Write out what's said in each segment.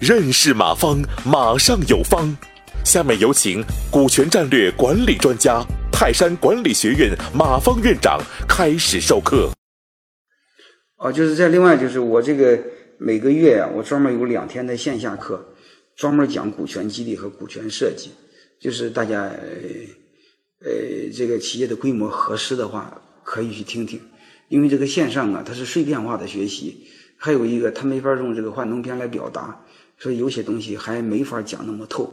认识马方，马上有方。下面有请股权战略管理专家、泰山管理学院马方院长开始授课。哦，就是在另外就是我这个每个月啊，我专门有两天的线下课，专门讲股权激励和股权设计。就是大家呃呃这个企业的规模合适的话，可以去听听。因为这个线上啊，它是碎片化的学习，还有一个它没法用这个幻灯片来表达。所以有些东西还没法讲那么透，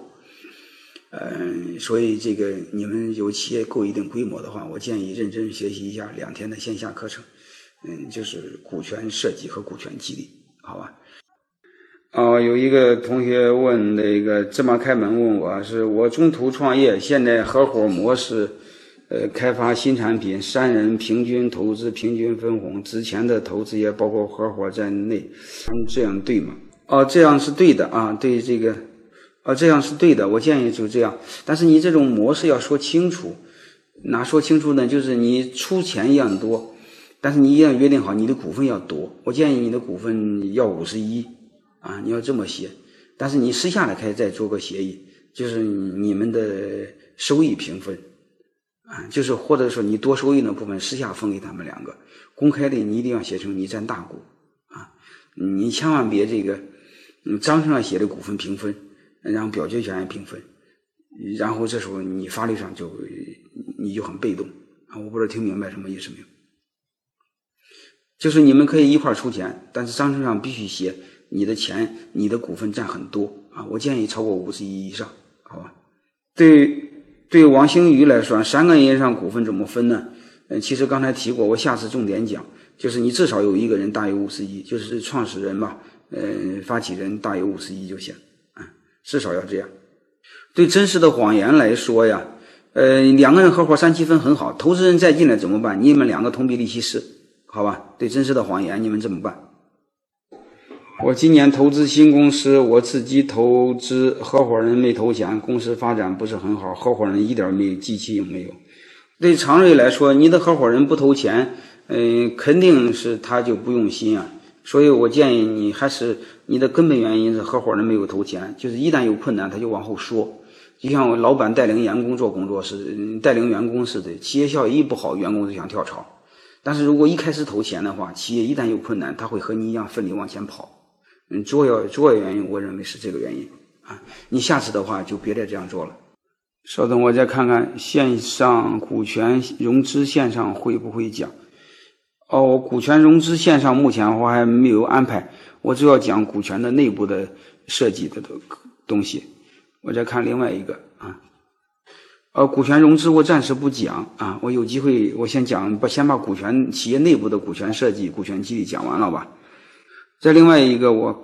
嗯，所以这个你们有企业够一定规模的话，我建议认真学习一下两天的线下课程，嗯，就是股权设计和股权激励，好吧？哦，有一个同学问那个芝麻开门问我是我中途创业，现在合伙模式，呃，开发新产品，三人平均投资，平均分红，之前的投资也包括合伙在内，这样对吗？哦，这样是对的啊，对这个，哦，这样是对的。我建议就这样，但是你这种模式要说清楚，哪说清楚呢？就是你出钱一样多，但是你一定要约定好你的股份要多。我建议你的股份要五十一啊，你要这么写。但是你私下来可以再做个协议，就是你们的收益平分啊，就是或者说你多收益的部分私下分给他们两个，公开的你一定要写成你占大股啊，你千万别这个。嗯，章程上写的股份平分，然后表决权也平分，然后这时候你法律上就你就很被动啊！我不知道听明白什么意思没有？就是你们可以一块出钱，但是章程上必须写你的钱，你的股份占很多啊！我建议超过五十亿以上，好吧？对对，王兴宇来说，三个人以上股份怎么分呢？嗯，其实刚才提过，我下次重点讲，就是你至少有一个人大于五十亿，就是创始人吧。嗯，发起人大于五十亿就行，啊，至少要这样。对真实的谎言来说呀，呃，两个人合伙三七分很好，投资人再进来怎么办？你们两个同比利息是，好吧？对真实的谎言，你们怎么办？我今年投资新公司，我自己投资，合伙人没投钱，公司发展不是很好，合伙人一点没机器也没有。对常瑞来说，你的合伙人不投钱，嗯，肯定是他就不用心啊。所以我建议你还是你的根本原因是合伙人没有投钱，就是一旦有困难他就往后说，就像我老板带领员工做工作是带领员工似的，企业效益一不好，员工就想跳槽。但是如果一开始投钱的话，企业一旦有困难，他会和你一样奋力往前跑。嗯，主要主要原因我认为是这个原因啊。你下次的话就别再这样做了。稍等，我再看看线上股权融资线上会不会讲。哦，股权融资线上目前我还没有安排，我主要讲股权的内部的设计的东东西。我再看另外一个啊，呃，股权融资我暂时不讲啊，我有机会我先讲，把先把股权企业内部的股权设计、股权激励讲完了吧。再另外一个，我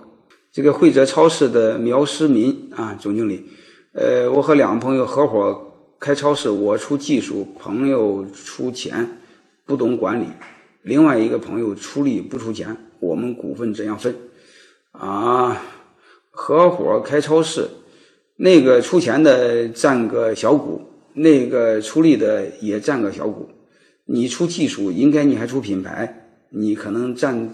这个惠泽超市的苗思民啊，总经理，呃，我和两个朋友合伙开超市，我出技术，朋友出钱，不懂管理。另外一个朋友出力不出钱，我们股份怎样分？啊，合伙开超市，那个出钱的占个小股，那个出力的也占个小股。你出技术，应该你还出品牌，你可能占，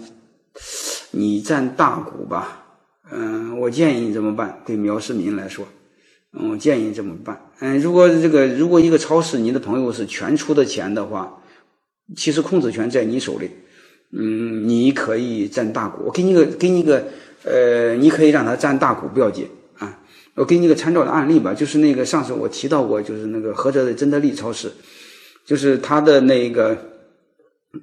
你占大股吧？嗯，我建议你这么办。对苗市民来说，嗯，我建议你这么办。嗯，如果这个如果一个超市，你的朋友是全出的钱的话。其实控制权在你手里，嗯，你可以占大股。我给你个，给你个，呃，你可以让他占大股不要紧啊。我给你个参照的案例吧，就是那个上次我提到过，就是那个菏泽的真德利超市，就是他的那个，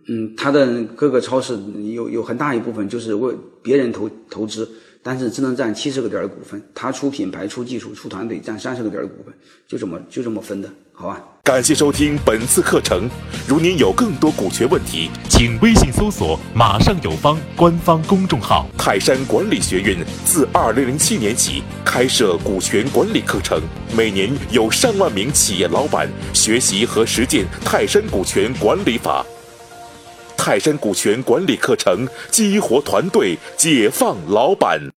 嗯，他的各个超市有有很大一部分就是为别人投投资。但是只能占七十个点的股份，他出品牌、出技术、出团队，占三十个点的股份，就这么就这么分的，好吧？感谢收听本次课程。如您有更多股权问题，请微信搜索“马上有方”官方公众号。泰山管理学院自二零零七年起开设股权管理课程，每年有上万名企业老板学习和实践泰山股权管理法。泰山股权管理课程，激活团队，解放老板。